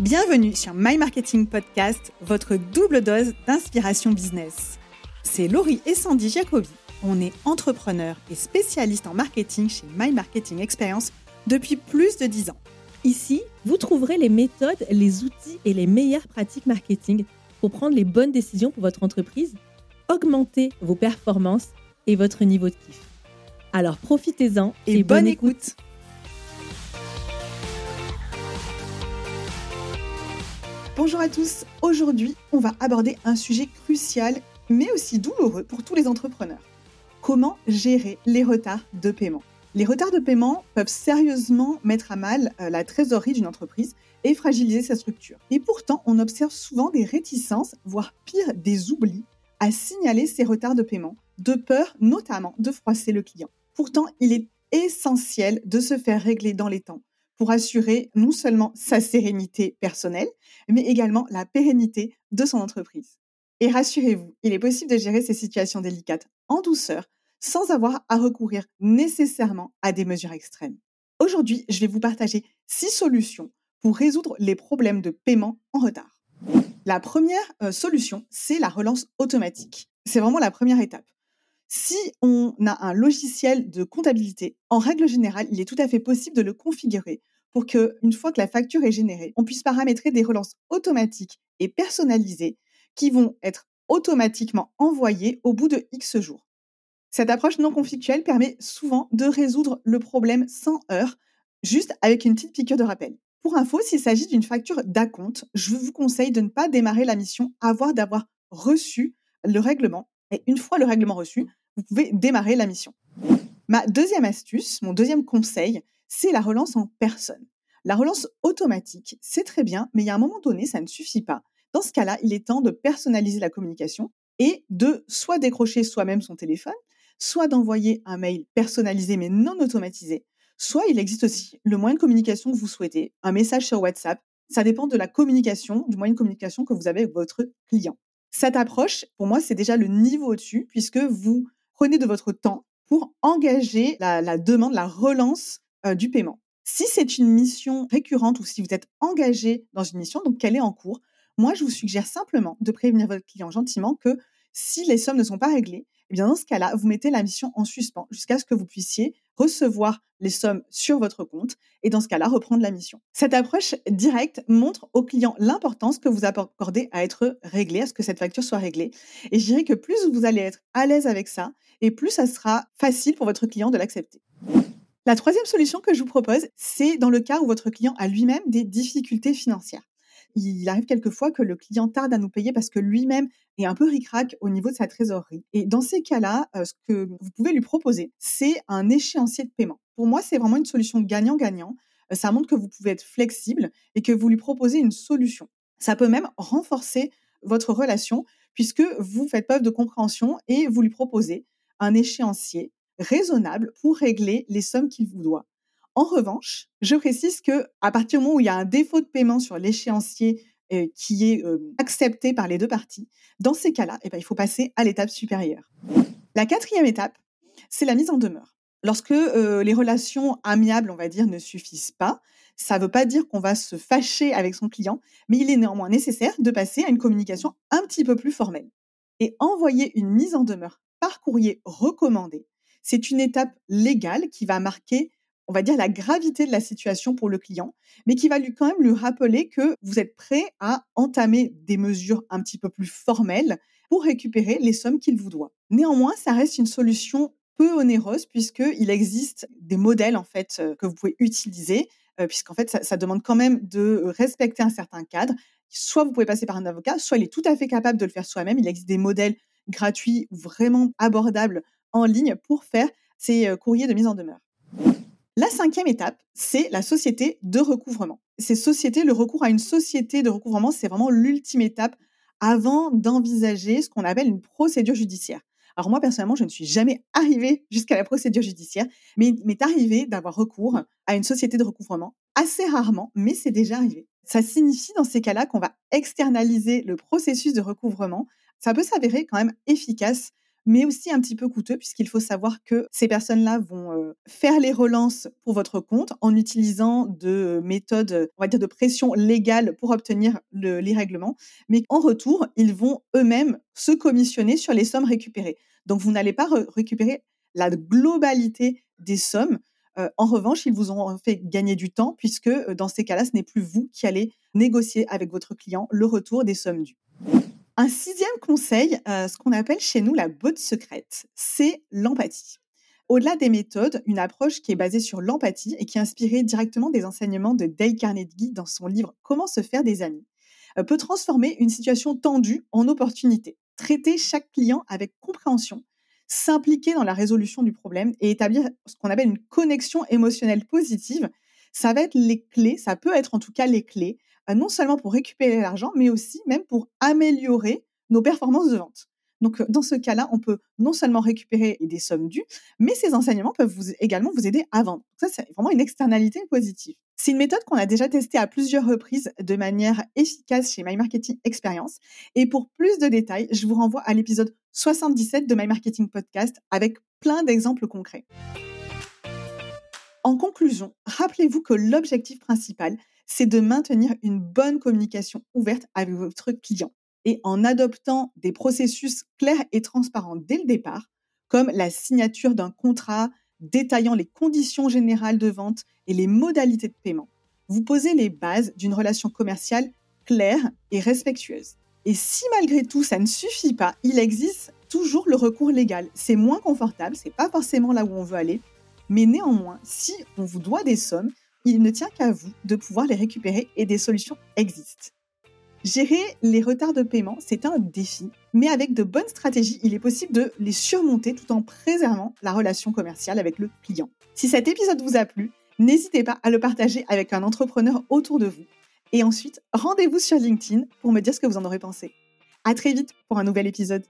Bienvenue sur My Marketing Podcast, votre double dose d'inspiration business. C'est Laurie et Sandy Jacobi. On est entrepreneurs et spécialistes en marketing chez My Marketing Experience depuis plus de 10 ans. Ici, vous trouverez les méthodes, les outils et les meilleures pratiques marketing pour prendre les bonnes décisions pour votre entreprise, augmenter vos performances et votre niveau de kiff. Alors profitez-en et, bonne, écoute. Bonjour à tous, aujourd'hui on va aborder un sujet crucial mais aussi douloureux pour tous les entrepreneurs. Comment gérer les retards de paiement? Les retards de paiement peuvent sérieusement mettre à mal euh, la trésorerie d'une entreprise et fragiliser sa structure. Et pourtant, on observe souvent des réticences, voire pire, des oublis à signaler ces retards de paiement, de peur notamment de froisser le client. Pourtant, il est essentiel de se faire régler dans les temps pour assurer non seulement sa sérénité personnelle, mais également la pérennité de son entreprise. Et rassurez-vous, il est possible de gérer ces situations délicates en douceur sans avoir à recourir nécessairement à des mesures extrêmes. Aujourd'hui, je vais vous partager six solutions pour résoudre les problèmes de paiement en retard. La première euh, solution, c'est la relance automatique. C'est vraiment la première étape. Si on a un logiciel de comptabilité, en règle générale, il est tout à fait possible de le configurer pour que, une fois que la facture est générée, on puisse paramétrer des relances automatiques et personnalisées qui vont être automatiquement envoyées au bout de X jours. Cette approche non conflictuelle permet souvent de résoudre le problème sans heurts, juste avec une petite piqûre de rappel. Pour info, s'il s'agit d'une facture d'acompte, je vous conseille de ne pas démarrer la mission avant d'avoir reçu le règlement. Et une fois le règlement reçu, vous pouvez démarrer la mission. Ma deuxième astuce, mon deuxième conseil, c'est la relance en personne. La relance automatique, c'est très bien, mais il y a un moment donné, ça ne suffit pas. Dans ce cas-là, il est temps de personnaliser la communication et de soit décrocher soi-même son téléphone, soit d'envoyer un mail personnalisé mais non automatisé, soit il existe aussi le moyen de communication que vous souhaitez, un message sur WhatsApp. Ça dépend de la communication, du moyen de communication que vous avez avec votre client. Cette approche, pour moi, c'est déjà le niveau au-dessus puisque vous prenez de votre temps pour engager la, demande, la relance euh, du paiement. Si c'est une mission récurrente ou si vous êtes engagé dans une mission, donc qu'elle est en cours, moi, je vous suggère simplement de prévenir votre client gentiment que si les sommes ne sont pas réglées, eh dans ce cas-là, vous mettez la mission en suspens jusqu'à ce que vous puissiez recevoir les sommes sur votre compte et dans ce cas-là, reprendre la mission. Cette approche directe montre au client l'importance que vous accordez à être réglé, à ce que cette facture soit réglée. Et je dirais que plus vous allez être à l'aise avec ça et plus ça sera facile pour votre client de l'accepter. La troisième solution que je vous propose, c'est dans le cas où votre client a lui-même des difficultés financières il arrive quelquefois que le client tarde à nous payer parce que lui-même est un peu ricrac au niveau de sa trésorerie. Et dans ces cas-là, euh, ce que vous pouvez lui proposer, c'est un échéancier de paiement. Pour moi, c'est vraiment une solution gagnant-gagnant. Euh, ça montre que vous pouvez être flexible et que vous lui proposez une solution. Ça peut même renforcer votre relation puisque vous faites preuve de compréhension et vous lui proposez un échéancier raisonnable pour régler les sommes qu'il vous doit. En revanche, je précise que à partir du moment où il y a un défaut de paiement sur l'échéancier euh, qui est euh, accepté par les deux parties, dans ces cas-là, eh ben, il faut passer à l'étape supérieure. La quatrième étape, c'est la mise en demeure. Lorsque euh, les relations amiables, on va dire, ne suffisent pas, ça ne veut pas dire qu'on va se fâcher avec son client, mais il est néanmoins nécessaire de passer à une communication un petit peu plus formelle. Et envoyer une mise en demeure par courrier recommandé, c'est une étape légale qui va marquer on va dire, la gravité de la situation pour le client, mais qui va lui quand même lui rappeler que vous êtes prêt à entamer des mesures un petit peu plus formelles pour récupérer les sommes qu'il vous doit. Néanmoins, ça reste une solution peu onéreuse puisqu'il existe des modèles en fait euh, que vous pouvez utiliser, euh, puisqu'en fait ça, ça, demande quand même de respecter un certain cadre. Soit vous pouvez passer par un avocat, soit il est tout à fait capable de le faire soi-même. Il existe des modèles gratuits vraiment abordables en ligne pour faire ces euh, courriers de mise en demeure. La cinquième étape, c'est la société de recouvrement. Ces sociétés, le recours à une société de recouvrement, c'est vraiment l'ultime étape avant d'envisager ce qu'on appelle une procédure judiciaire. Alors moi, personnellement, je ne suis jamais arrivée jusqu'à la procédure judiciaire, mais il m'est arrivé d'avoir recours à une société de recouvrement, assez rarement, mais c'est déjà arrivé. Ça signifie dans ces cas-là qu'on va externaliser le processus de recouvrement. Ça peut s'avérer quand même efficace mais aussi un petit peu coûteux puisqu'il faut savoir que ces personnes-là vont euh, faire les relances pour votre compte en utilisant de méthodes, on va dire, de pression légale pour obtenir les règlements. Mais en retour, ils vont eux-mêmes se commissionner sur les sommes récupérées. Donc, vous n'allez pas récupérer la globalité des sommes. Euh, en revanche, ils vous ont fait gagner du temps puisque euh, dans ces cas-là, ce n'est plus vous qui allez négocier avec votre client le retour des sommes dues. Un sixième conseil, euh, ce qu'on appelle chez nous la botte secrète, c'est l'empathie. Au-delà des méthodes, une approche qui est basée sur l'empathie et qui est inspirée directement des enseignements de Dale Carnegie dans son livre Comment se faire des amis, euh, peut transformer une situation tendue en opportunité. Traiter chaque client avec compréhension, s'impliquer dans la résolution du problème et établir ce qu'on appelle une connexion émotionnelle positive, ça va être les clés, ça peut être en tout cas les clés non seulement pour récupérer l'argent, mais aussi même pour améliorer nos performances de vente. Donc, euh, dans ce cas-là, on peut non seulement récupérer des sommes dues, mais ces enseignements peuvent vous, également vous aider à vendre. Ça, c'est vraiment une externalité positive. C'est une méthode qu'on a déjà testée à plusieurs reprises de manière efficace chez My Marketing Experience. Et pour plus de détails, je vous renvoie à l'épisode 77 de My Marketing Podcast avec plein d'exemples concrets. En conclusion, rappelez-vous que l'objectif principal, c'est de maintenir une bonne communication ouverte avec votre client. Et en adoptant des processus clairs et transparents dès le départ, comme la signature d'un contrat détaillant les conditions générales de vente et les modalités de paiement, vous posez les bases d'une relation commerciale claire et respectueuse. Et si malgré tout ça ne suffit pas, il existe toujours le recours légal. C'est moins confortable, c'est pas forcément là où on veut aller, mais néanmoins, si on vous doit des sommes, il ne tient qu'à vous de pouvoir les récupérer et des solutions existent. Gérer les retards de paiement, c'est un défi, mais avec de bonnes stratégies, il est possible de les surmonter tout en préservant la relation commerciale avec le client. Si cet épisode vous a plu, n'hésitez pas à le partager avec un entrepreneur autour de vous. Et ensuite, rendez-vous sur LinkedIn pour me dire ce que vous en aurez pensé. À très vite pour un nouvel épisode.